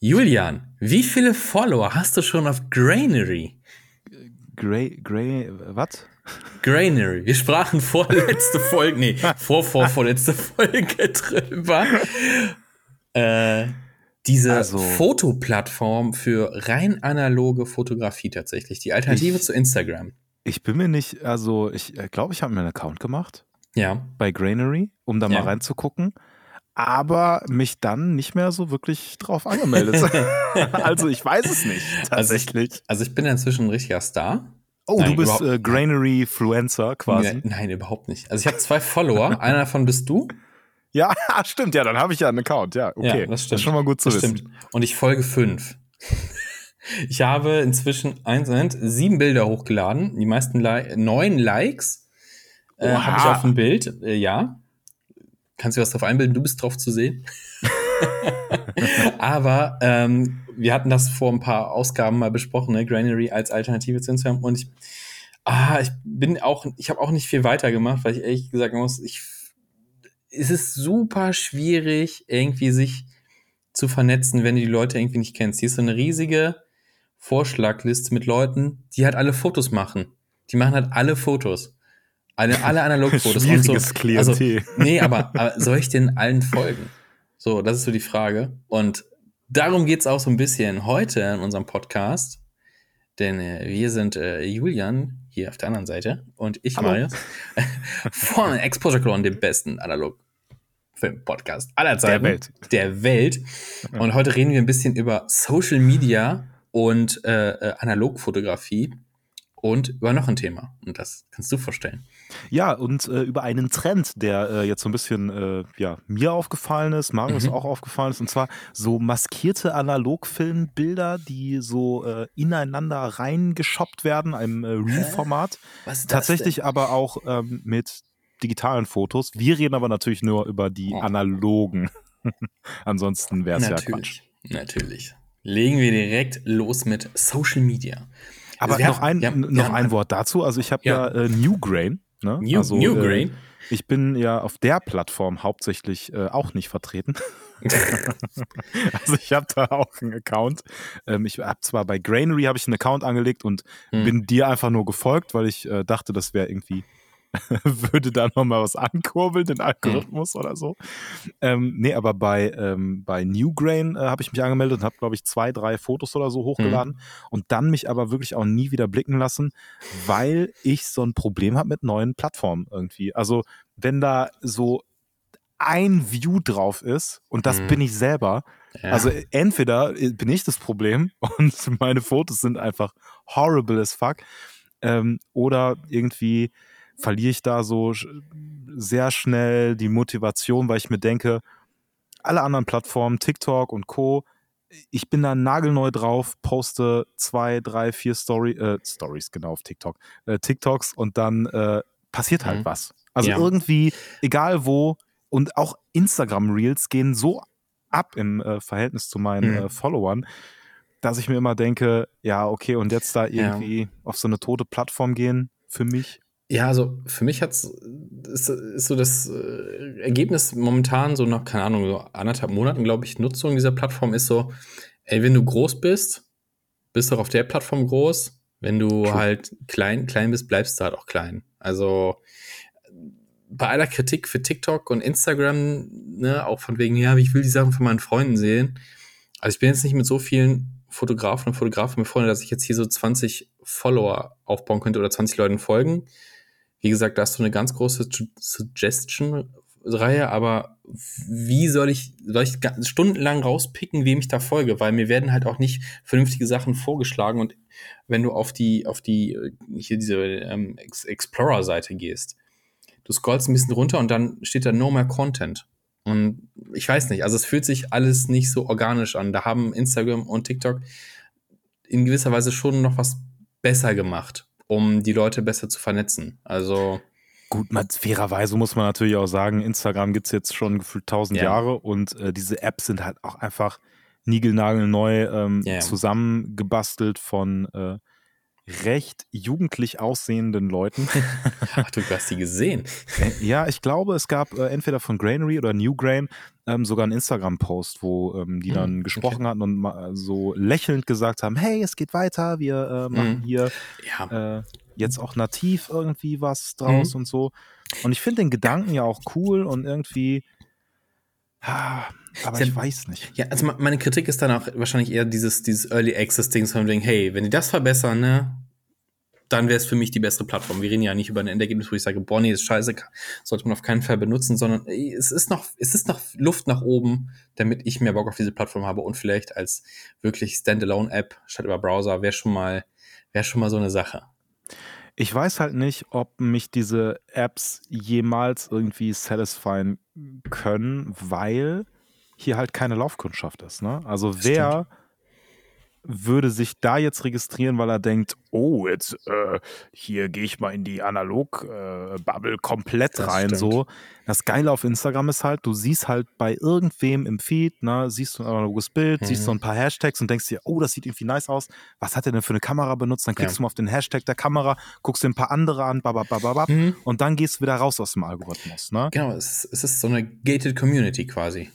Julian, wie viele Follower hast du schon auf Grainery? Grey, Grey, was? Grainery. Wir sprachen vorletzte Folge, nee, vor, vor, vorletzte Folge drüber. Äh, diese also, Fotoplattform für rein analoge Fotografie tatsächlich. Die Alternative ich, zu Instagram. Ich bin mir nicht, also ich äh, glaube, ich habe mir einen Account gemacht. Ja. Bei Grainery, um da ja. mal reinzugucken. Aber mich dann nicht mehr so wirklich drauf angemeldet. also ich weiß es nicht, tatsächlich. Also ich, also ich bin inzwischen ein richtiger Star. Oh, nein, du bist äh, Granary-Fluencer quasi. Nein, nein, überhaupt nicht. Also ich habe zwei Follower. Einer davon bist du. Ja, stimmt. Ja, dann habe ich ja einen Account. Ja, okay. Ja, das stimmt. Das ist schon mal gut zu das wissen. Stimmt. Und ich folge fünf. Ich habe inzwischen eins, sieben Bilder hochgeladen. Die meisten Li neun Likes äh, habe ich auf dem Bild. Äh, ja. Kannst du was drauf einbilden? Du bist drauf zu sehen. Aber ähm, wir hatten das vor ein paar Ausgaben mal besprochen, ne? Granary als Alternative zu Instagram. Und ich, ah, ich bin auch, ich habe auch nicht viel weiter gemacht, weil ich ehrlich gesagt muss, ich, es ist super schwierig, irgendwie sich zu vernetzen, wenn du die Leute irgendwie nicht kennst. Hier ist so eine riesige Vorschlagliste mit Leuten, die halt alle Fotos machen. Die machen halt alle Fotos. Alle, alle Analogfotos. Schwieriges so. Klientel. Also, nee, aber, aber soll ich den allen folgen? So, das ist so die Frage. Und darum geht's auch so ein bisschen heute in unserem Podcast. Denn äh, wir sind äh, Julian hier auf der anderen Seite und ich, Hallo. Marius, von Exposure Clone, dem besten Analog Film-Podcast aller Zeiten. Der Welt. Der Welt. Und heute reden wir ein bisschen über Social Media und äh, äh Analogfotografie und über noch ein Thema. Und das kannst du vorstellen. Ja, und äh, über einen Trend, der äh, jetzt so ein bisschen äh, ja, mir aufgefallen ist, Marius mhm. auch aufgefallen ist, und zwar so maskierte Analogfilmbilder, die so äh, ineinander reingeschoppt werden, einem äh, Real-Format. Tatsächlich denn? aber auch ähm, mit digitalen Fotos. Wir reden aber natürlich nur über die oh. analogen. Ansonsten wäre es ja Quatsch. Natürlich. Legen wir direkt los mit Social Media. Aber also noch, ein, haben, noch ein Wort dazu. Also ich habe ja, ja äh, Newgrain. Ne? New, also, Newgrain? Äh, ich bin ja auf der Plattform hauptsächlich äh, auch nicht vertreten. also ich habe da auch einen Account. Ähm, ich habe zwar bei Grainery habe ich einen Account angelegt und hm. bin dir einfach nur gefolgt, weil ich äh, dachte, das wäre irgendwie würde da nochmal was ankurbeln, den Algorithmus mhm. oder so. Ähm, nee, aber bei, ähm, bei Newgrain äh, habe ich mich angemeldet und habe, glaube ich, zwei, drei Fotos oder so hochgeladen mhm. und dann mich aber wirklich auch nie wieder blicken lassen, weil ich so ein Problem habe mit neuen Plattformen irgendwie. Also, wenn da so ein View drauf ist und das mhm. bin ich selber. Ja. Also entweder bin ich das Problem und meine Fotos sind einfach horrible as fuck ähm, oder irgendwie verliere ich da so sehr schnell die Motivation, weil ich mir denke, alle anderen Plattformen, TikTok und Co., ich bin da nagelneu drauf, poste zwei, drei, vier Story, äh, Stories, genau, auf TikTok, äh, TikToks und dann äh, passiert halt mhm. was. Also ja. irgendwie, egal wo, und auch Instagram-Reels gehen so ab im äh, Verhältnis zu meinen mhm. Äh, Followern, dass ich mir immer denke, ja, okay, und jetzt da irgendwie ja. auf so eine tote Plattform gehen, für mich. Ja, also für mich hat's ist, ist so das äh, Ergebnis momentan so nach keine Ahnung so anderthalb Monaten glaube ich Nutzung dieser Plattform ist so, ey, wenn du groß bist, bist du auch auf der Plattform groß. Wenn du True. halt klein klein bist, bleibst du halt auch klein. Also bei aller Kritik für TikTok und Instagram, ne, auch von wegen, ja, ich will die Sachen von meinen Freunden sehen. Also ich bin jetzt nicht mit so vielen Fotografen und Fotografen befreundet, dass ich jetzt hier so 20 Follower aufbauen könnte oder 20 Leuten folgen. Wie gesagt, da hast du eine ganz große Suggestion-Reihe, aber wie soll ich, soll ich stundenlang rauspicken, wem ich da folge? Weil mir werden halt auch nicht vernünftige Sachen vorgeschlagen und wenn du auf die, auf die, hier diese ähm, Explorer-Seite gehst, du scrollst ein bisschen runter und dann steht da No More Content. Und ich weiß nicht, also es fühlt sich alles nicht so organisch an. Da haben Instagram und TikTok in gewisser Weise schon noch was besser gemacht um die Leute besser zu vernetzen. Also. Gut, man, fairerweise muss man natürlich auch sagen, Instagram gibt es jetzt schon gefühlt tausend ja. Jahre und äh, diese Apps sind halt auch einfach niegelnagelneu ähm, ja, ja. zusammengebastelt von äh, recht jugendlich aussehenden Leuten. Ach, du hast die gesehen. Äh, ja, ich glaube, es gab äh, entweder von Grainery oder New Grain ähm, sogar einen Instagram-Post, wo ähm, die dann hm, gesprochen okay. hatten und mal so lächelnd gesagt haben, hey, es geht weiter, wir äh, machen hm. hier ja. äh, jetzt auch nativ irgendwie was draus hm. und so. Und ich finde den Gedanken ja auch cool und irgendwie aber ich weiß nicht. Ja, also meine Kritik ist dann auch wahrscheinlich eher dieses, dieses Early Access Ding von wegen, hey, wenn die das verbessern, ne, dann wäre es für mich die bessere Plattform. Wir reden ja nicht über ein Endergebnis, wo ich sage, Bonnie ist scheiße, sollte man auf keinen Fall benutzen, sondern es ist noch, es ist noch Luft nach oben, damit ich mehr Bock auf diese Plattform habe und vielleicht als wirklich Standalone-App statt über Browser wäre schon mal, wäre schon mal so eine Sache. Ich weiß halt nicht, ob mich diese Apps jemals irgendwie satisfyen können, weil hier halt keine Laufkundschaft ist. Ne? Also das wer stimmt würde sich da jetzt registrieren, weil er denkt, oh, jetzt äh, hier gehe ich mal in die Analog-Bubble äh, komplett das rein. Stimmt. So. Das Geile auf Instagram ist halt, du siehst halt bei irgendwem im Feed, ne, siehst du ein analoges Bild, mhm. siehst so ein paar Hashtags und denkst dir, oh, das sieht irgendwie nice aus. Was hat er denn für eine Kamera benutzt? Dann klickst ja. du mal auf den Hashtag der Kamera, guckst dir ein paar andere an, bababababab, mhm. und dann gehst du wieder raus aus dem Algorithmus. Ne? Genau, es, es ist so eine gated Community quasi.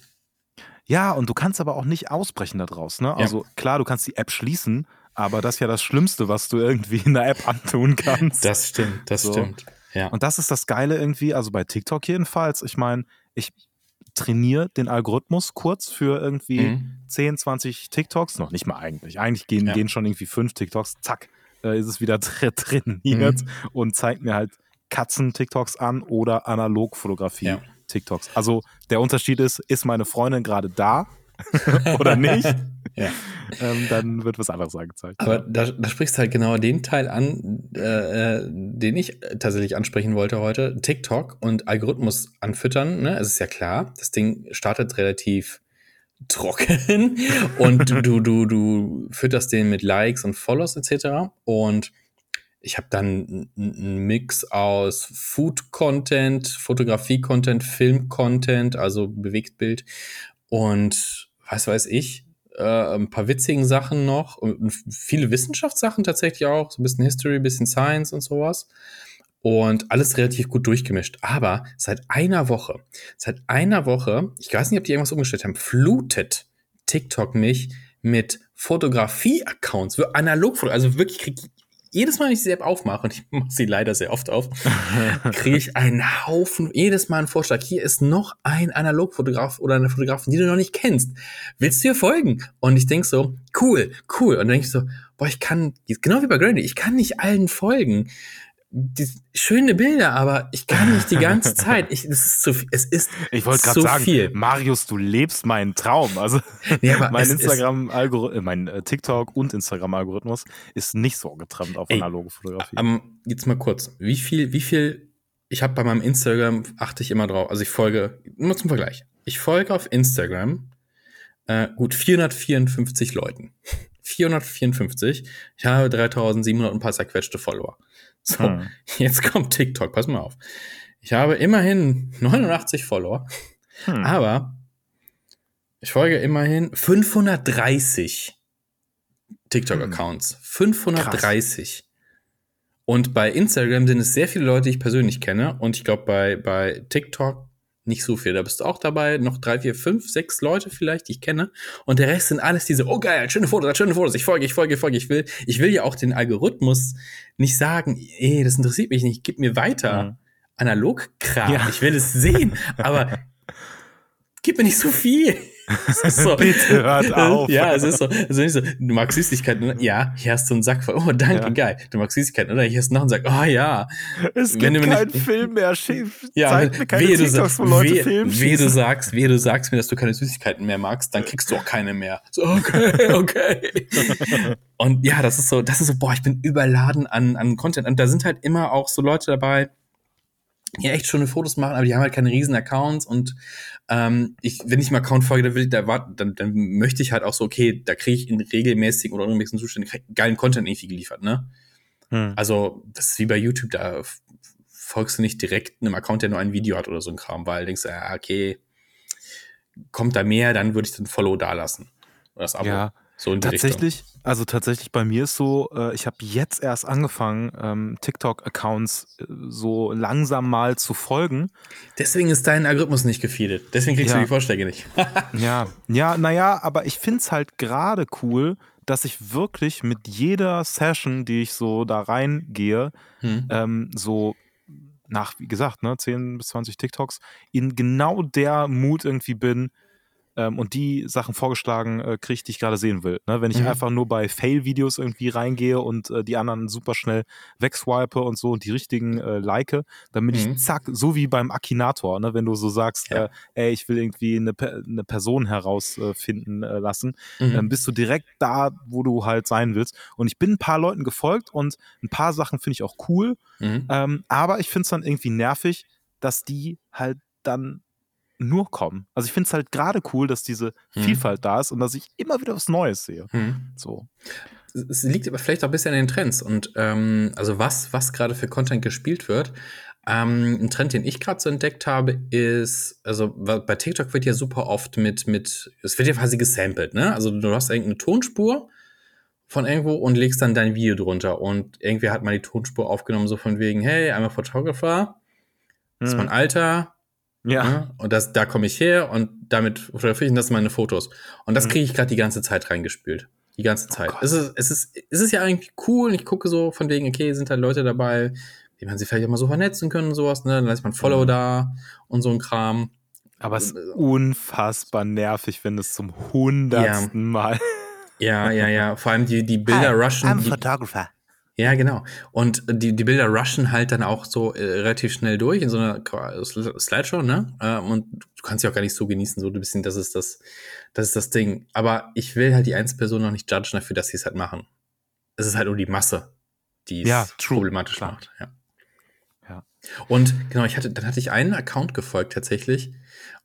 Ja, und du kannst aber auch nicht ausbrechen daraus. Ne? Also ja. klar, du kannst die App schließen, aber das ist ja das Schlimmste, was du irgendwie in der App antun kannst. Das stimmt, das so. stimmt. Ja. Und das ist das Geile irgendwie, also bei TikTok jedenfalls. Ich meine, ich trainiere den Algorithmus kurz für irgendwie mhm. 10, 20 TikToks. Noch nicht mal eigentlich. Eigentlich gehen, ja. gehen schon irgendwie fünf TikToks. Zack, äh, ist es wieder trainiert mhm. und zeigt mir halt Katzen-TikToks an oder Analogfotografie. Ja. TikToks. Also der Unterschied ist, ist meine Freundin gerade da oder nicht? ja. Ähm, dann wird was anderes angezeigt. Aber da, da sprichst du halt genau den Teil an, äh, äh, den ich tatsächlich ansprechen wollte heute. TikTok und Algorithmus anfüttern, ne? Es ist ja klar, das Ding startet relativ trocken und du, du, du, du fütterst den mit Likes und Follows etc. Und ich habe dann einen Mix aus Food-Content, Fotografie-Content, Film-Content, also Bewegtbild und was weiß ich, äh, ein paar witzigen Sachen noch und viele Wissenschaftssachen tatsächlich auch, so ein bisschen History, ein bisschen Science und sowas. Und alles relativ gut durchgemischt. Aber seit einer Woche, seit einer Woche, ich weiß nicht, ob die irgendwas umgestellt haben, flutet TikTok mich mit Fotografie-Accounts, analog, also wirklich kriege jedes Mal, wenn ich diese App aufmache, und ich mache sie leider sehr oft auf, kriege ich einen Haufen, jedes Mal einen Vorschlag. Hier ist noch ein Analogfotograf oder eine Fotografin, die du noch nicht kennst. Willst du ihr folgen? Und ich denk so, cool, cool. Und dann denke ich so, boah, ich kann, genau wie bei Granny, ich kann nicht allen folgen die, schöne Bilder, aber ich kann nicht die ganze Zeit. Ich, es ist zu viel. Es ist ich wollte gerade sagen, viel. Marius, du lebst meinen Traum. Also nee, mein Instagram-Algorithmus, äh, mein äh, TikTok und Instagram-Algorithmus ist nicht so getrennt auf ey, analoge Fotografie. Ähm, jetzt mal kurz, wie viel, wie viel? Ich habe bei meinem Instagram achte ich immer drauf. Also ich folge nur zum Vergleich. Ich folge auf Instagram äh, gut 454 Leuten. 454. Ich habe 3700 und ein paar zerquetschte Follower. So, hm. jetzt kommt TikTok, pass mal auf. Ich habe immerhin 89 Follower, hm. aber ich folge immerhin 530 TikTok-Accounts. Hm. 530. Krass. Und bei Instagram sind es sehr viele Leute, die ich persönlich kenne. Und ich glaube, bei, bei TikTok nicht so viel. Da bist du auch dabei. Noch drei, vier, fünf, sechs Leute vielleicht, die ich kenne. Und der Rest sind alles diese, oh geil, schöne Fotos, schöne Fotos. Ich folge, ich folge, ich folge. Ich will, ich will ja auch den Algorithmus nicht sagen, ey, das interessiert mich nicht, gib mir weiter. Mhm. Analogkram. Ja. Ich will es sehen. Aber gib mir nicht so viel. So. Bitte hört auf. Ja, es ist so. Also nicht so, du magst Süßigkeiten, oder? Ja, hier hast du einen Sack voll. Oh, danke, ja. geil. Du magst Süßigkeiten, oder? Hier hast du noch einen Sack. Oh ja. Es gibt keinen nicht, Film mehr, Schiff. Ja, Zeig mir keine TikToks, wo Leute weh, Film du sagst, weh du sagst mir, dass du keine Süßigkeiten mehr magst, dann kriegst du auch keine mehr. So, okay, okay. Und ja, das ist so, das ist so, boah, ich bin überladen an, an Content. Und da sind halt immer auch so Leute dabei, die echt schöne Fotos machen, aber die haben halt keine riesen Accounts und ähm, ich, wenn ich einem Account folge, dann, will ich, da, dann, dann möchte ich halt auch so, okay, da kriege ich in regelmäßigen oder irgendwelchen Zuständen geilen Content irgendwie geliefert, ne? Hm. Also, das ist wie bei YouTube, da folgst du nicht direkt einem Account, der nur ein Video hat oder so ein Kram, weil denkst du, ja, okay, kommt da mehr, dann würde ich den Follow da lassen. Oder das Abo. Ja, So in die Tatsächlich, Richtung. also tatsächlich bei mir ist so, äh, ich habe jetzt erst angefangen, ähm, TikTok-Accounts äh, so langsam mal zu folgen. Deswegen ist dein Algorithmus nicht gefeedet. Deswegen kriegst Ja. du die Vorschläge nicht. Ja, ja, naja, aber ich finde es halt gerade cool, dass ich wirklich mit jeder Session, die ich so da reingehe, Hm. ähm, so nach, wie gesagt, ne, 10 bis 20 TikToks, in genau der Mut irgendwie bin ähm, und die Sachen vorgeschlagen äh, kriege, die ich gerade sehen will. Ne? Wenn ich Mhm. einfach nur bei Fail-Videos irgendwie reingehe und äh, die anderen super schnell wegswipe und so und die richtigen äh, like, dann bin Mhm. ich zack, so wie beim Akinator, ne? wenn du so sagst, Ja. äh, ey, ich will irgendwie eine, eine Person herausfinden äh, lassen, Mhm. ähm, bist du direkt da, wo du halt sein willst. Und ich bin ein paar Leuten gefolgt und ein paar Sachen finde ich auch cool, Mhm. ähm, aber ich finde es dann irgendwie nervig, dass die halt dann nur kommen. Also ich finde es halt gerade cool, dass diese Mhm. Vielfalt da ist und dass ich immer wieder was Neues sehe. Mhm. So. es liegt aber vielleicht auch ein bisschen an den Trends und ähm, also was, was gerade für Content gespielt wird. Ähm, ein Trend, den ich gerade so entdeckt habe, ist, also bei TikTok wird ja super oft mit, mit, es wird ja quasi gesampelt, ne? Also du hast irgendeine Tonspur von irgendwo und legst dann dein Video drunter und irgendwer hat mal die Tonspur aufgenommen, so von wegen, hey, I'm a photographer, das ist mein Hm. Alter, Ja. Ne? Und das, da komme ich her und damit fotografiere ich und das sind meine Fotos. Und das Mhm. kriege ich gerade die ganze Zeit reingespült. Die ganze Zeit. Gott. es, ist, es, ist, es ist ja eigentlich cool und ich gucke so von wegen, okay, sind da Leute dabei, wie man sie vielleicht auch mal so vernetzen können und sowas, ne? Dann lässt man Follow Mhm. da und so ein Kram. Aber es ist Äh, unfassbar nervig, wenn es zum hundertsten Mal. Ja, ja, ja. Vor allem die, die Bilder rushen. Die, photographer. Ja, genau. Und die, die Bilder rushen halt dann auch so äh, relativ schnell durch in so einer Slideshow, ne? Ähm, und du kannst sie auch gar nicht so genießen, so ein bisschen, das ist das, das ist das Ding. Aber ich will halt die Einzelperson noch nicht judgen dafür, dass sie es halt machen. Es ist halt nur die Masse, die es Ja, problematisch klar. macht. Ja. Ja. Und genau, ich hatte, dann hatte ich einen Account gefolgt tatsächlich.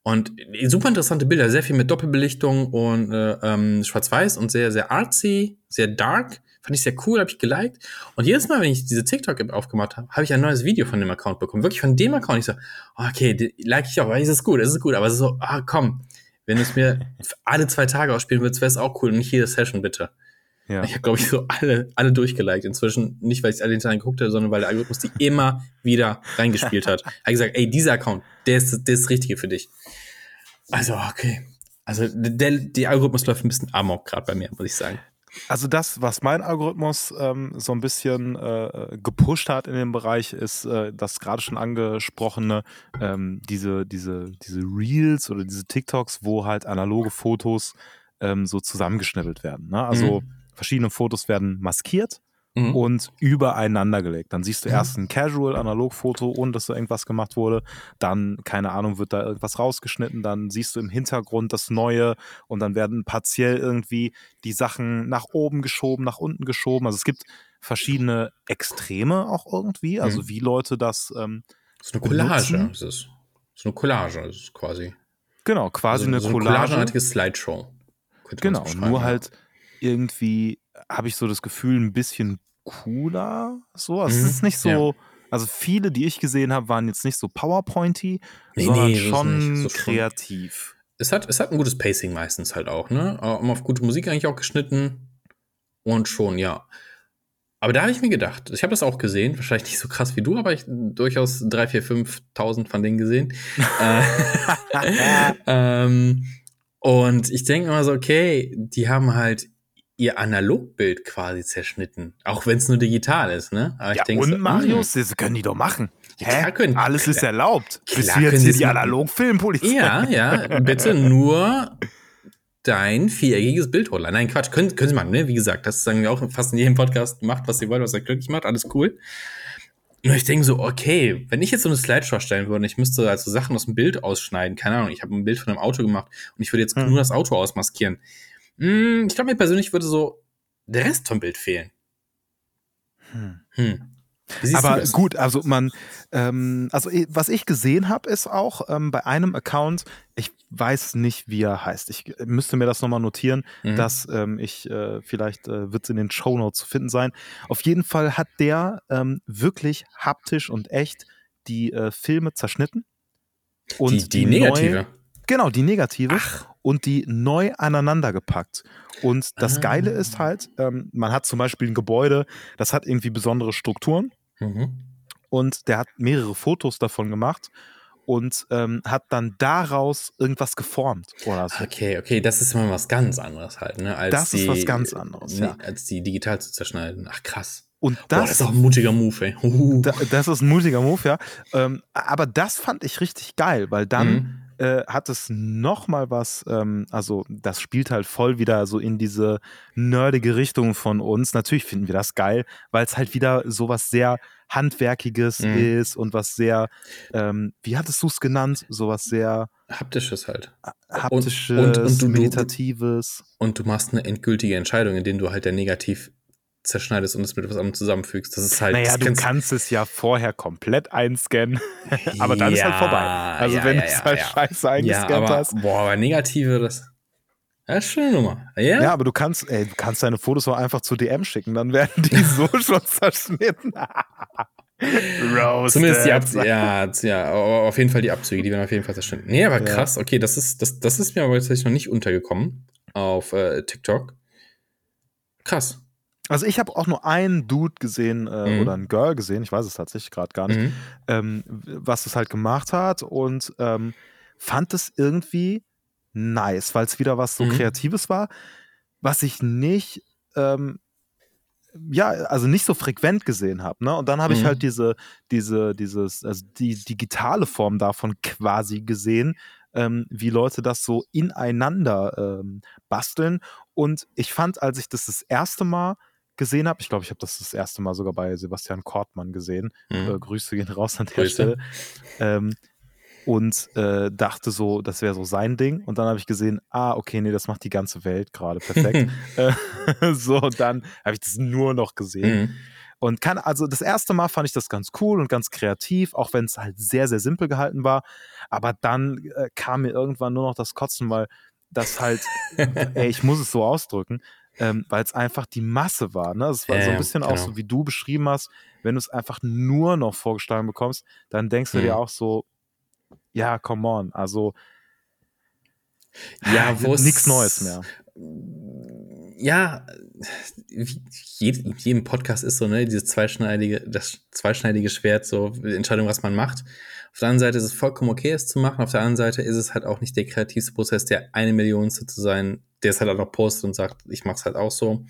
Und super interessante Bilder, sehr viel mit Doppelbelichtung und äh, ähm, Schwarz-Weiß und sehr, sehr artsy, sehr dark. Fand ich sehr cool, habe ich geliked. Und jedes Mal, wenn ich diese TikTok-App aufgemacht habe, habe ich ein neues Video von dem Account bekommen. Wirklich von dem Account. Ich so, okay, die like ich auch, weil es ist gut, es ist gut. Aber es ist so, ah, komm, wenn du es mir alle zwei Tage ausspielen würdest, wäre es auch cool. Und nicht jede Session, bitte. Ja. Ich habe, glaube ich, so alle, alle durchgeliked. Inzwischen nicht, weil ich es alle hinterher geguckt habe, sondern weil der Algorithmus die immer wieder reingespielt hat. Er hat gesagt, ey, dieser Account, der ist, der ist das Richtige für dich. Also, okay. Also, der, der Algorithmus läuft ein bisschen amok gerade bei mir, muss ich sagen. Also das, was mein Algorithmus ähm, so ein bisschen äh, gepusht hat in dem Bereich, ist äh, das gerade schon angesprochene, ähm, diese, diese, diese Reels oder diese TikToks, wo halt analoge Fotos ähm, so zusammengeschnippelt werden. Ne? Also Mhm. verschiedene Fotos werden maskiert Mhm. und übereinander gelegt. Dann siehst du Mhm. erst ein Casual-Analog-Foto, ohne dass da irgendwas gemacht wurde. Dann, keine Ahnung, wird da irgendwas rausgeschnitten. Dann siehst du im Hintergrund das Neue und dann werden partiell irgendwie die Sachen nach oben geschoben, nach unten geschoben. Also es gibt verschiedene Extreme auch irgendwie, also Mhm. wie Leute das ähm, So eine Collage benutzen. ist es. So eine Collage ist es quasi. genau quasi also, eine so Collage. collageartige Slideshow. Genau, nur ja. halt irgendwie habe ich so das Gefühl, ein bisschen cooler. So, also Mhm, es ist nicht so. ja. Also viele, die ich gesehen habe, waren jetzt nicht so PowerPointy, Nee, sondern nee, schon. So kreativ. Es hat, es hat ein gutes Pacing meistens halt auch, ne? Äh, Immer auf gute Musik eigentlich auch geschnitten. Und schon, ja. Aber da habe ich mir gedacht, ich habe das auch gesehen, wahrscheinlich nicht so krass wie du, aber ich durchaus 3, 4, 5.000 von denen gesehen. äh, ähm, und ich denke immer so, okay, die haben halt ihr Analogbild quasi zerschnitten, auch wenn es nur digital ist, ne? Aber Ja, denk und so, hm, Marius, das können die doch machen. Ja, klar können- Alles ist erlaubt. klar Bist du jetzt hier die. Analog-Filmpolizei? Ja, ja, bitte nur dein viereckiges Bild hochladen. Nein, Quatsch, können, können Sie machen, ne? Wie gesagt, das sagen wir auch fast in jedem Podcast, macht, was ihr wollt, was euch glücklich macht, alles cool. Nur ich denke so, okay, wenn ich jetzt so eine Slideshow erstellen würde, und ich müsste also Sachen aus dem Bild ausschneiden, keine Ahnung, ich habe ein Bild von einem Auto gemacht und ich würde jetzt Hm. nur das Auto ausmaskieren. Hm, ich glaube, mir persönlich würde so der Rest vom Bild fehlen. Hm. Hm. Aber gut, also man, ähm, also was ich gesehen habe, ist auch ähm, bei einem Account, ich weiß nicht, wie er heißt. Ich äh, müsste mir das nochmal notieren, Mhm. dass ähm, ich, äh, vielleicht äh, wird es in den Shownotes zu finden sein. Auf jeden Fall hat der ähm, wirklich haptisch und echt die äh, Filme zerschnitten. Und die, die negative. Genau, die negative. Ach, und die neu aneinander gepackt. Und das Ah. Geile ist halt, ähm, man hat zum Beispiel ein Gebäude, das hat irgendwie besondere Strukturen Mhm. und der hat mehrere Fotos davon gemacht und ähm, hat dann daraus irgendwas geformt oder so. Okay, okay, das ist mal was ganz anderes halt, ne? Als Das ist die, was ganz anderes, ja. Als die digital zu zerschneiden. Ach krass. Und Boah, das das, ist auch ein mutiger Move, ey. Da, das ist ein mutiger Move, ja. Ähm, aber das fand ich richtig geil, weil dann Mhm. Äh, hat es noch mal was, ähm, also das spielt halt voll wieder so in diese nerdige Richtung von uns. Natürlich finden wir das geil, weil es halt wieder sowas sehr Handwerkiges Mhm. ist und was sehr, ähm, wie hattest du es genannt? Sowas sehr Haptisches halt. haptisches, und- und du- du- meditatives. Und du machst eine endgültige Entscheidung, indem du halt der Negativ zerschneidest und es mit etwas anderem zusammenfügst. Das ist halt. Naja, du kannst es ja vorher komplett einscannen, aber dann ist halt Ja, vorbei. Also ja, wenn ja, du es ja, halt ja. scheiße Ja, eingescannt aber, hast. boah, aber Negative, das. Das ist schon eine Nummer. Ja? Ja, aber du kannst, ey, du kannst deine Fotos auch einfach zu DM schicken, dann werden die so schon zerschnitten. Roasted. Zumindest die Abzüge, ja, ja, au- auf jeden Fall die Abzüge, die werden auf jeden Fall zerschnitten. Nee, aber Ja. krass, okay, das ist, das, das ist mir aber tatsächlich noch nicht untergekommen auf äh, TikTok. Krass. Also ich habe auch nur einen Dude gesehen äh, Mhm. oder ein Girl gesehen, ich weiß es tatsächlich gerade gar nicht, Mhm. ähm, was es halt gemacht hat und ähm, fand es irgendwie nice, weil es wieder was so Mhm. Kreatives war, was ich nicht, ähm, ja, also nicht so frequent gesehen habe. Ne? Und dann habe ich Mhm. halt diese, diese, dieses, also die digitale Form davon quasi gesehen, ähm, wie Leute das so ineinander ähm, basteln. Und ich fand, als ich das das erste Mal gesehen habe, ich glaube, ich habe das das erste Mal sogar bei Sebastian Kortmann gesehen, Mhm. äh, Grüße gehen raus an der Grüße. Stelle. Ähm, und äh, dachte so, das wäre so sein Ding. Und dann habe ich gesehen, ah, okay, nee, das macht die ganze Welt gerade perfekt. äh, so, und dann habe ich das nur noch gesehen. Mhm. Und kann, also das erste Mal fand ich das ganz cool und ganz kreativ, auch wenn es halt sehr, sehr simpel gehalten war. Aber dann äh, kam mir irgendwann nur noch das Kotzen, weil das halt, ey, ich muss es so ausdrücken, ähm, weil es einfach die Masse war. Ne? Es war so ein bisschen auch genau. so, wie du beschrieben hast, wenn du es einfach nur noch vorgeschlagen bekommst, dann denkst du Mhm. dir auch so, ja, come on, also Ja, wo nichts Neues mehr. Ja, wie jed- in jedem Podcast ist so, ne, dieses zweischneidige, das zweischneidige Schwert, so die Entscheidung, was man macht. Auf der einen Seite ist es vollkommen okay, es zu machen, auf der anderen Seite ist es halt auch nicht der kreativste Prozess, der eine Millionste zu sein, der es halt auch noch postet und sagt, ich mach's halt auch so.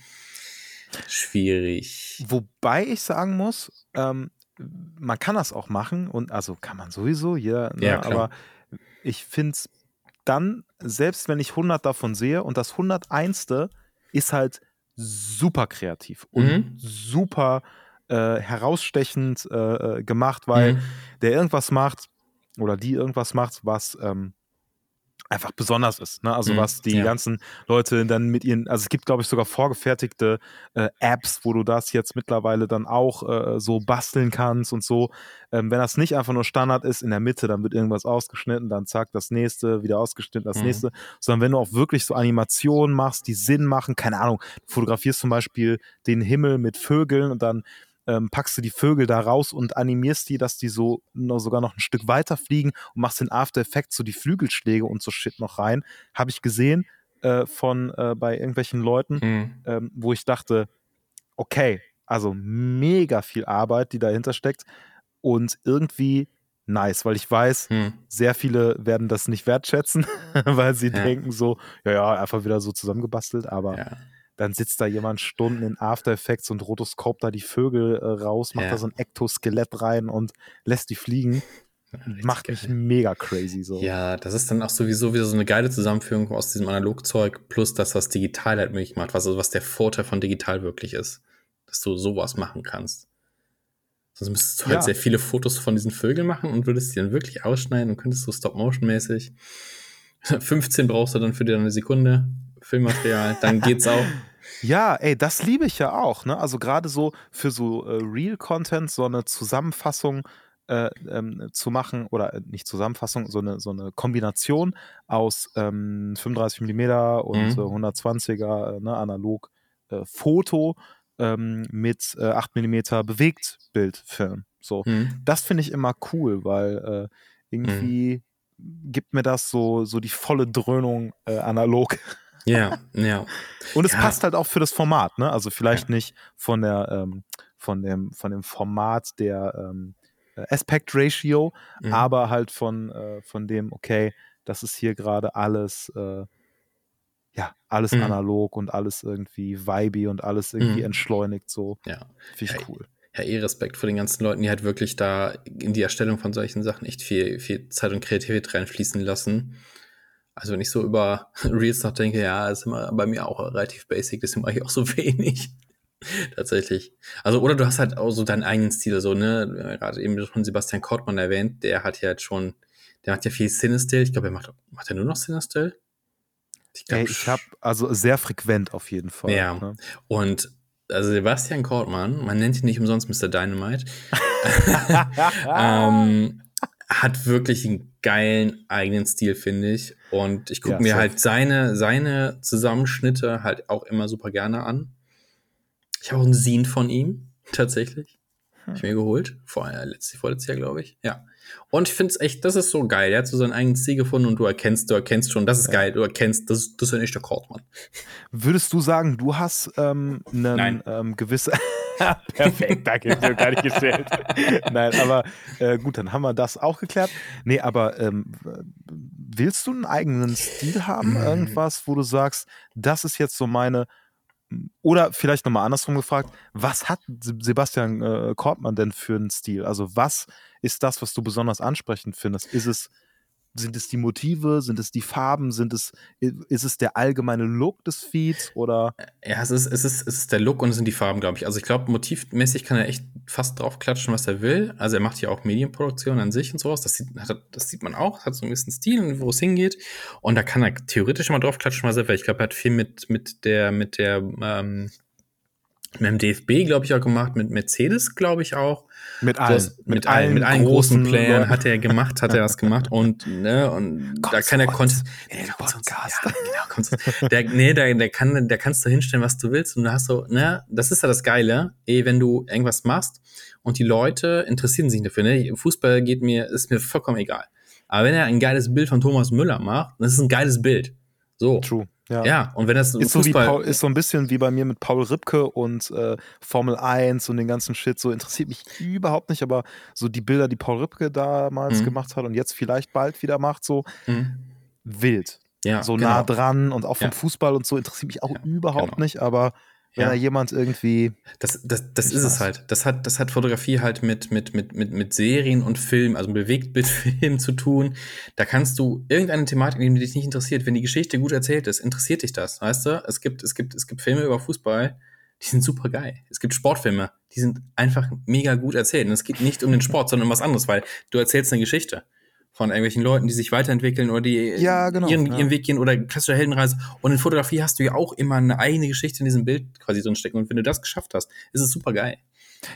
Schwierig. Wobei ich sagen muss, ähm, man kann das auch machen und also kann man sowieso, jeder, ne, Ja, klar. aber ich finde es dann, selbst wenn ich 100 davon sehe und das 101. ist halt super kreativ und Mhm. super äh, herausstechend äh, äh, gemacht, weil Mhm. der irgendwas macht oder die irgendwas macht, was ähm, einfach besonders ist. Ne? Also Mhm, was die ja. ganzen Leute dann mit ihren, also es gibt, glaube ich, sogar vorgefertigte äh, Apps, wo du das jetzt mittlerweile dann auch äh, so basteln kannst und so. Ähm, wenn das nicht einfach nur Standard ist, in der Mitte, dann wird irgendwas ausgeschnitten, dann zack, das nächste, wieder ausgeschnitten, das Mhm. nächste, sondern wenn du auch wirklich so Animationen machst, die Sinn machen, keine Ahnung, fotografierst zum Beispiel den Himmel mit Vögeln und dann ähm, packst du die Vögel da raus und animierst die, dass die so noch, sogar noch ein Stück weiter fliegen und machst in After Effects so die Flügelschläge und so Shit noch rein. Habe ich gesehen äh, von äh, bei irgendwelchen Leuten, Mhm. ähm, wo ich dachte, okay, also mega viel Arbeit, die dahinter steckt und irgendwie nice, weil ich weiß, Mhm. sehr viele werden das nicht wertschätzen, weil sie Ja. denken so, ja, ja, einfach wieder so zusammengebastelt, aber Ja. Dann sitzt da jemand Stunden in After Effects und rotoskop da die Vögel äh, raus, macht Ja. da so ein Ektoskelett rein und lässt die fliegen. richtig Macht mich geil. mega crazy so. Ja, das ist dann auch sowieso wieder so eine geile Zusammenführung aus diesem Analogzeug plus das, was digital halt möglich macht, was, also was der Vorteil von digital wirklich ist, dass du sowas machen kannst. Sonst müsstest du halt Ja. sehr viele Fotos von diesen Vögeln machen und würdest die dann wirklich ausschneiden und könntest so Stop-Motion-mäßig. 15 brauchst du dann für dir eine Sekunde Filmmaterial, dann geht's auch. Ja, ey, das liebe ich ja auch. Ne? Also gerade so für so äh, Real-Content, so eine Zusammenfassung äh, ähm, zu machen, oder äh, nicht Zusammenfassung, so eine, so eine Kombination aus ähm, 35 mm und Mhm. äh, 120er äh, ne, analog äh, Foto ähm, mit äh, 8 mm Bewegtbildfilm. So. Hm. Das finde ich immer cool, weil äh, irgendwie gibt mir das so, so die volle Dröhnung äh, analog. Ja, ja. Und es Ja. passt halt auch für das Format, ne? Also vielleicht nicht von der, ähm, von dem, von dem Format der ähm, äh, Aspect Ratio, Mhm. aber halt von, äh, von dem, okay, das ist hier gerade alles, äh, ja, alles Mhm. analog und alles irgendwie vibey und alles irgendwie Mhm. entschleunigt, so. Ja. Finde ich Ja, cool. ja, eh Respekt vor den ganzen Leuten, die halt wirklich da in die Erstellung von solchen Sachen echt viel, viel Zeit und Kreativität reinfließen lassen. Also wenn ich so über Reels nachdenke, ja, ist immer bei mir auch relativ basic, deswegen mache ich auch so wenig. Tatsächlich. Also, oder du hast halt auch so deinen eigenen Stil, so, ne? Gerade eben schon Sebastian Kortmann erwähnt, der hat ja jetzt schon, der macht ja viel Cinestill. Ich glaube, er macht, macht er nur noch Cinestill? Ich Ey, ich habe also sehr frequent auf jeden Fall. Ja. Ne? Und also Sebastian Kortmann, man nennt ihn nicht umsonst Mr. Dynamite, ähm, hat wirklich einen geilen eigenen Stil, finde ich. Und ich gucke Ja, mir safe. halt seine, seine Zusammenschnitte halt auch immer super gerne an. Ich habe auch einen Scene von ihm, tatsächlich. Hab ich mir geholt. Vorher, letztes, vorletztes Jahr, glaube ich. Ja. Und ich finde es echt, das ist so geil. Er hat so seinen eigenen Stil gefunden und du erkennst, du erkennst schon, das ist Ja. geil, du erkennst, das, das ist ein echter Kortmann. Würdest du sagen, du hast ähm, einen ähm, gewisse. Perfekt, danke, ich gar nicht gestellt. Nein, aber äh, gut, dann haben wir das auch geklärt. Nee, aber ähm, willst du einen eigenen Stil haben? Mm. Irgendwas, wo du sagst, das ist jetzt so meine. Oder vielleicht nochmal andersrum gefragt, was hat Se- Sebastian äh, Kortmann denn für einen Stil? Also, was ist das, was du besonders ansprechend findest? Ist es, sind es die Motive, sind es die Farben, sind es, ist es der allgemeine Look des Feeds oder Ja, es ist, es ist, es ist der Look und es sind die Farben, glaube ich. Also ich glaube, motivmäßig kann er echt fast drauf klatschen, was er will. Also er macht ja auch Medienproduktion an sich und sowas. Das sieht, das sieht man auch, hat so ein bisschen Stil und wo es hingeht. Und da kann er theoretisch mal drauf klatschen, was er will. Ich glaube, er hat viel mit, mit der, mit der, ähm, mit dem DFB, glaube ich, auch gemacht, mit Mercedes, glaube ich auch. mit Das, mit, allen, mit allen großen Playern hat er gemacht, hat er das gemacht und ne und da Kommt's kann er zu uns. Podcast. ja, genau, der, nee, der, der kann, der kannst du hinstellen, was du willst und du hast so, ne, das ist ja das Geile, eh, wenn du irgendwas machst und die Leute interessieren sich dafür, ne, Fußball geht mir, ist mir vollkommen egal. Aber wenn er ein geiles Bild von Thomas Müller macht, das ist ein geiles Bild. So. True. Ja. Ja, und wenn das Ist so, wie Paul, ist so ein bisschen wie bei mir mit Paul Ripke und äh, Formel 1 und den ganzen Shit. So interessiert mich überhaupt nicht, aber so die Bilder, die Paul Ripke damals Mhm. gemacht hat und jetzt vielleicht bald wieder macht, so Mhm. wild. ja, so genau. nah dran und auch vom Ja. Fußball und so interessiert mich auch überhaupt genau. nicht, aber wenn Ja. da jemand irgendwie. Das, das, das ist es halt. Das hat, das hat Fotografie halt mit, mit, mit, mit, mit Serien und Film, also Bewegtbildfilm zu tun. Da kannst du irgendeine Thematik nehmen, die dich nicht interessiert. Wenn die Geschichte gut erzählt ist, interessiert dich das, weißt du? Es gibt, es gibt, es gibt Filme über Fußball, die sind super geil. Es gibt Sportfilme, die sind einfach mega gut erzählt. Und es geht nicht um den Sport, sondern um was anderes, weil du erzählst eine Geschichte von irgendwelchen Leuten, die sich weiterentwickeln oder die Ja, genau, ihren, ja. ihren Weg gehen oder klassische Heldenreise. Und in Fotografie hast du ja auch immer eine eigene Geschichte in diesem Bild quasi drin stecken. Und wenn du das geschafft hast, ist es super geil.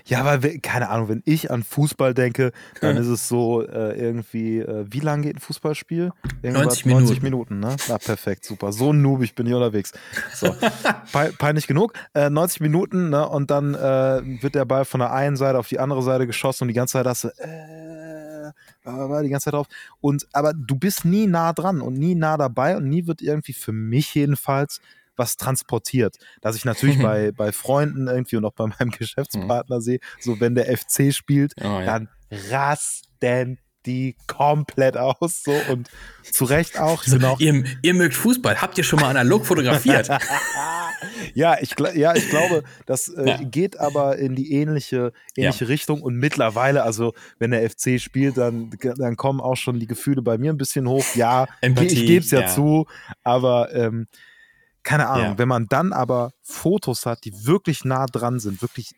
Ja, aber we- keine Ahnung, wenn ich an Fußball denke, dann ist es so äh, irgendwie, äh, wie lange geht ein Fußballspiel? Irgendwas 90 90 Minuten, ne? Na, perfekt, super. So noobig bin ich unterwegs. So. Pe peinlich genug. Äh, 90 Minuten, ne? Und dann äh, wird der Ball von der einen Seite auf die andere Seite geschossen und die ganze Zeit hast du, äh, die ganze Zeit drauf. Und aber du bist nie nah dran und nie nah dabei und nie wird irgendwie für mich jedenfalls was transportiert. Dass ich natürlich bei, bei Freunden irgendwie und auch bei meinem Geschäftspartner sehe, so wenn der FC spielt, Oh, ja. dann rasten die komplett aus. So und zu Recht auch. So, auch ihr, ihr mögt Fußball. Habt ihr schon mal analog fotografiert? ja, ich, ja, ich glaube, das äh, Ja. geht aber in die ähnliche, ähnliche Richtung. Und mittlerweile, also wenn der FC spielt, dann, dann kommen auch schon die Gefühle bei mir ein bisschen hoch. Ja, Empathie, ich gebe es ja, ja. zu, aber ähm, keine Ahnung, Ja. wenn man dann aber Fotos hat, die wirklich nah dran sind, wirklich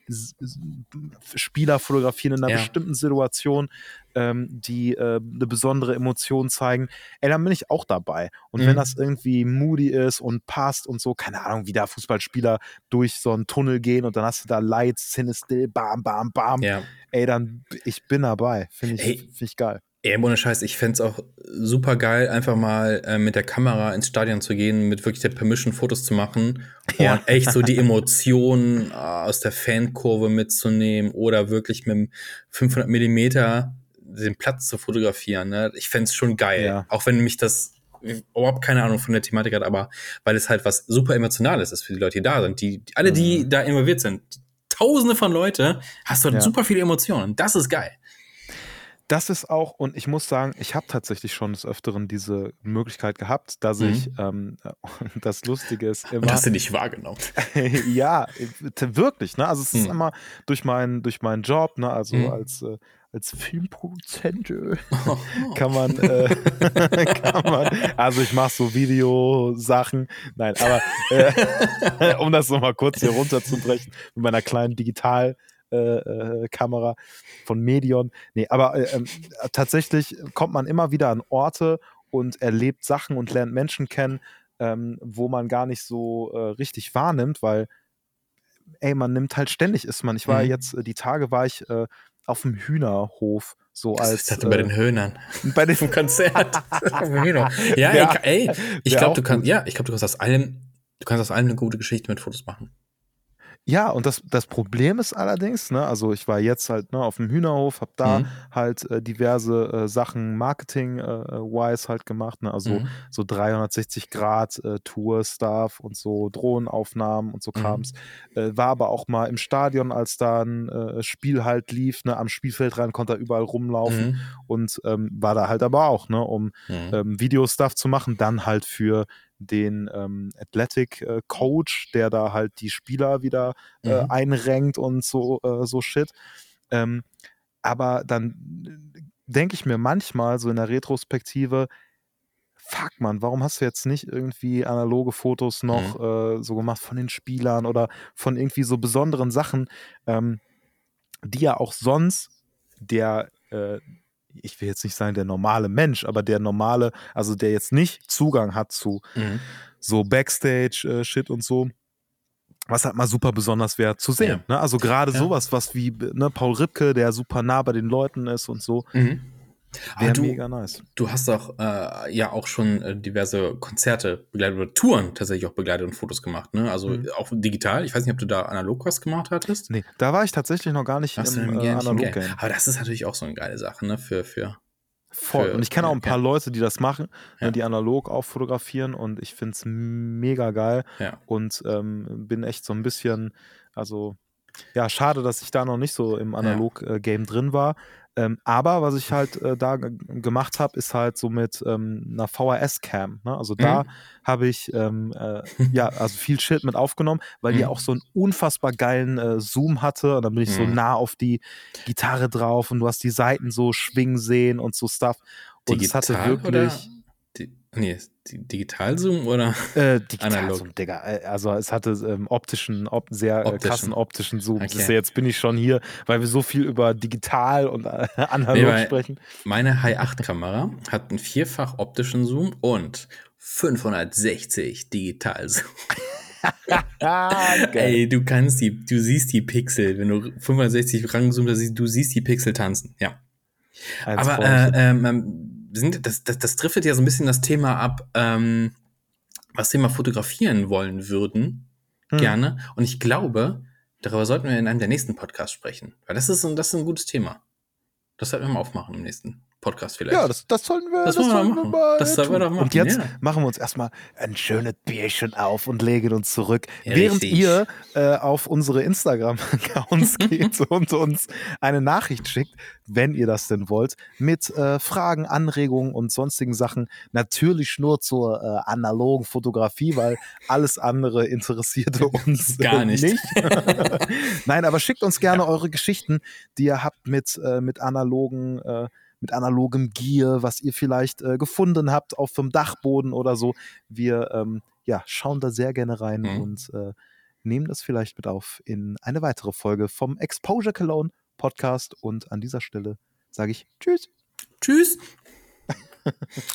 Spieler fotografieren in einer Ja. bestimmten Situation, ähm, die äh, eine besondere Emotion zeigen, ey, dann bin ich auch dabei. Und Mhm. wenn das irgendwie moody ist und passt und so, keine Ahnung, wie da Fußballspieler durch so einen Tunnel gehen und dann hast du da Lights, Szene still, bam, bam, bam, ja. ey, dann ich bin dabei. Finde ich, Ey. find ich geil. Ey, ohne Scheiß, ich fänd's auch super geil, einfach mal äh, mit der Kamera ins Stadion zu gehen, mit wirklich der Permission Fotos zu machen Ja. und echt so die Emotionen äh, aus der Fankurve mitzunehmen oder wirklich mit dem 500 Millimeter den Platz zu fotografieren. Ne? Ich fände es schon geil. Ja. Auch wenn mich das überhaupt keine Ahnung von der Thematik hat, aber weil es halt was super Emotionales ist für die Leute, die da sind. Die, die alle, die Mhm. da involviert sind, tausende von Leute, hast du halt Ja. super viele Emotionen. Das ist geil. Das ist auch, und ich muss sagen, ich habe tatsächlich schon des Öfteren diese Möglichkeit gehabt, dass Mhm. ich, ähm, das Lustige ist immer. Und hast du nicht wahrgenommen. ja, wirklich, ne? Also es ist Hm. immer durch meinen, durch meinen Job, ne? Also Hm. als, äh, als Filmproduzent äh, kann man, äh, kann man, also ich mache so Videosachen, nein, aber äh, um das nochmal kurz hier runterzubrechen, mit meiner kleinen Digital- äh, äh, Kamera von Medion. Nee, aber äh, ähm, tatsächlich kommt man immer wieder an Orte und erlebt Sachen und lernt Menschen kennen, ähm, wo man gar nicht so äh, richtig wahrnimmt, weil ey, man nimmt halt ständig ist man. Ich war Mhm. jetzt, äh, die Tage war ich äh, auf dem Hühnerhof, so Das als ist halt bei den äh, Höhnern. bei den Vom Konzert. ja, ich, ey, ich glaube, du kannst, ja, ich glaube, du kannst aus allem, du kannst aus allem eine gute Geschichte mit Fotos machen. Ja, und das, das Problem ist allerdings, ne, also ich war jetzt halt ne, auf dem Hühnerhof, habe da Mhm. halt äh, diverse äh, Sachen Marketing-wise halt gemacht, ne, also Mhm. so 360 Grad äh, Tour-Stuff und so Drohnenaufnahmen und so Mhm. Krams. Äh, war aber auch mal im Stadion, als da ein äh, Spiel halt lief, ne, am Spielfeld rein konnte er überall rumlaufen Mhm. und ähm, war da halt aber auch, ne, um Mhm. ähm, Video-Stuff zu machen, dann halt für den ähm, Athletic äh, Coach, der da halt die Spieler wieder äh, Mhm. einrenkt und so, äh, so Shit. Ähm, aber dann denke ich mir manchmal so in der Retrospektive, fuck man, warum hast du jetzt nicht irgendwie analoge Fotos noch äh, so gemacht von den Spielern oder von irgendwie so besonderen Sachen, ähm, die ja auch sonst der, äh, ich will jetzt nicht sagen der normale Mensch, aber der normale, also der jetzt nicht Zugang hat zu Mhm. so Backstage-Shit und so, was halt mal super besonders wäre zu sehen. Ne? Also gerade Ja. sowas, was wie ne, Paul Ripke, der super nah bei den Leuten ist und so, Mhm. Aber wäre du, mega nice. du hast auch äh, ja auch schon äh, diverse Konzerte begleitet oder Touren tatsächlich auch begleitet und Fotos gemacht, ne? Also Mhm. auch digital. Ich weiß nicht, ob du da analog was gemacht hattest. Nee, da war ich tatsächlich noch gar nicht du im im äh, Game- im Game. Aber das ist natürlich auch so eine geile Sache, ne? Für, für. Voll. für- Und ich kenne auch ein paar ja. Leute, die das machen, Ja. ne, die analog auch fotografieren und ich finde es mega geil Ja. und ähm, bin echt so ein bisschen, also ja, schade, dass ich da noch nicht so im Analog-Game drin war. Ähm, aber was ich halt äh, da gemacht habe, ist halt so mit ähm, einer VHS-Cam. Ne? Also da Mhm. habe ich ähm, äh, ja also viel Shit mit aufgenommen, weil die Mhm. auch so einen unfassbar geilen äh, Zoom hatte. Und dann bin ich so Mhm. nah auf die Gitarre drauf und du hast die Seiten so schwingen sehen und so Stuff. Und es hatte Digital oder? Nee, Digital-Zoom oder? äh, digital Analog. Zoom, Digga. Äh, Also es hatte ähm, optischen, op sehr äh, Optischen. krassen optischen Zoom. Okay. Du, jetzt bin ich schon hier, weil wir so viel über digital und äh, analog Nee, sprechen. Meine High 8 Kamera hat einen vierfach optischen Zoom und 560 Digital-Zoom. Ah, Ey, du kannst die, du siehst die Pixel, wenn du 560 rangezoomt hast, siehst- du siehst die Pixel tanzen, ja. Eins Aber äh, ähm, ähm, sind, das, das, das driftet ja so ein bisschen das Thema ab, ähm, was wir mal fotografieren wollen würden, Hm. gerne. Und ich glaube, darüber sollten wir in einem der nächsten Podcasts sprechen. Weil das ist, ein- das ist ein gutes Thema. Das sollten wir mal aufmachen im nächsten Podcast vielleicht. Ja, das, das sollen wir, Das wir sollen machen. mal Das sollen wir doch machen, Und jetzt ja. machen wir uns erstmal ein schönes Bierchen auf und legen uns zurück, Ja, während richtig. ihr äh, auf unsere Instagram-Accounts geht und uns eine Nachricht schickt, wenn ihr das denn wollt, mit äh, Fragen, Anregungen und sonstigen Sachen. Natürlich nur zur äh, analogen Fotografie, weil alles andere interessierte uns Gar äh, nicht. Nein, aber schickt uns gerne eure Geschichten, die ihr habt mit, äh, mit analogen, äh, mit analogem Gear, was ihr vielleicht äh, gefunden habt auf dem Dachboden oder so. Wir ähm, ja, schauen da sehr gerne rein Mhm. und äh, nehmen das vielleicht mit auf in eine weitere Folge vom Exposure Cologne Podcast. Und an dieser Stelle sage ich Tschüss. Tschüss.